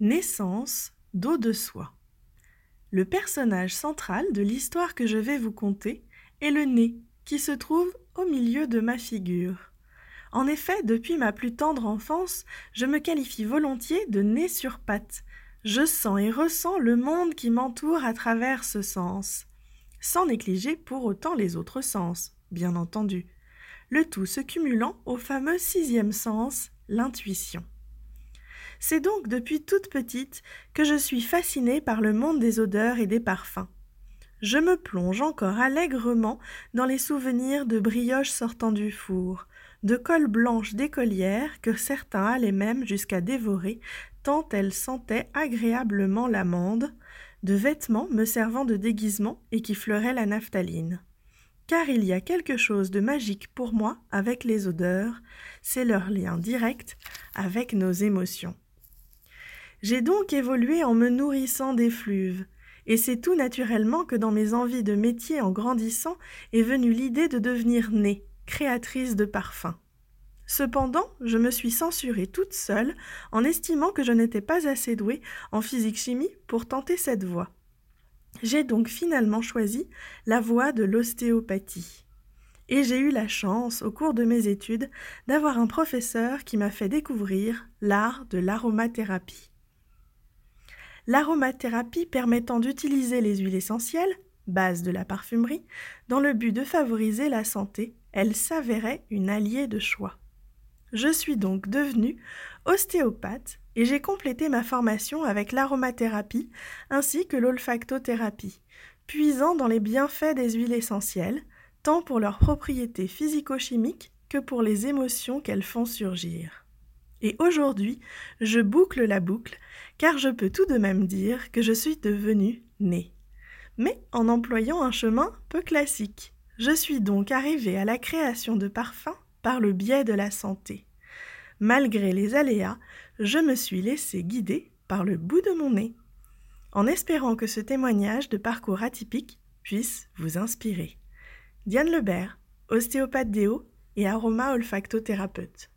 Naissance d'eau de soie. Le personnage central de l'histoire que je vais vous conter est le nez qui se trouve au milieu de ma figure. En effet, depuis ma plus tendre enfance, je me qualifie volontiers de nez sur patte. Je sens et ressens le monde qui m'entoure à travers ce sens, sans négliger pour autant les autres sens, bien entendu. Le tout se cumulant au fameux sixième sens, l'intuition. C'est donc depuis toute petite que je suis fascinée par le monde des odeurs et des parfums. Je me plonge encore allègrement dans les souvenirs de brioches sortant du four, de colle blanche d'écolières que certains allaient même jusqu'à dévorer tant elles sentaient agréablement l'amande, de vêtements me servant de déguisement et qui fleuraient la naphtaline. Car il y a quelque chose de magique pour moi avec les odeurs, c'est leur lien direct avec nos émotions. J'ai donc évolué en me nourrissant des fluves, et c'est tout naturellement que dans mes envies de métier en grandissant est venue l'idée de devenir née, créatrice de parfums. Cependant, je me suis censurée toute seule en estimant que je n'étais pas assez douée en physique-chimie pour tenter cette voie. J'ai donc finalement choisi la voie de l'ostéopathie. Et j'ai eu la chance, au cours de mes études, d'avoir un professeur qui m'a fait découvrir l'art de l'aromathérapie. L'aromathérapie permettant d'utiliser les huiles essentielles, base de la parfumerie, dans le but de favoriser la santé, elle s'avérait une alliée de choix. Je suis donc devenue ostéopathe et j'ai complété ma formation avec l'aromathérapie ainsi que l'olfactothérapie, puisant dans les bienfaits des huiles essentielles, tant pour leurs propriétés physico-chimiques que pour les émotions qu'elles font surgir. Et aujourd'hui, je boucle la boucle, car je peux tout de même dire que je suis devenue née. Mais en employant un chemin peu classique. Je suis donc arrivée à la création de parfums par le biais de la santé. Malgré les aléas, je me suis laissée guider par le bout de mon nez. En espérant que ce témoignage de parcours atypique puisse vous inspirer. Diane Lebert, ostéopathe déo et aroma olfactothérapeute.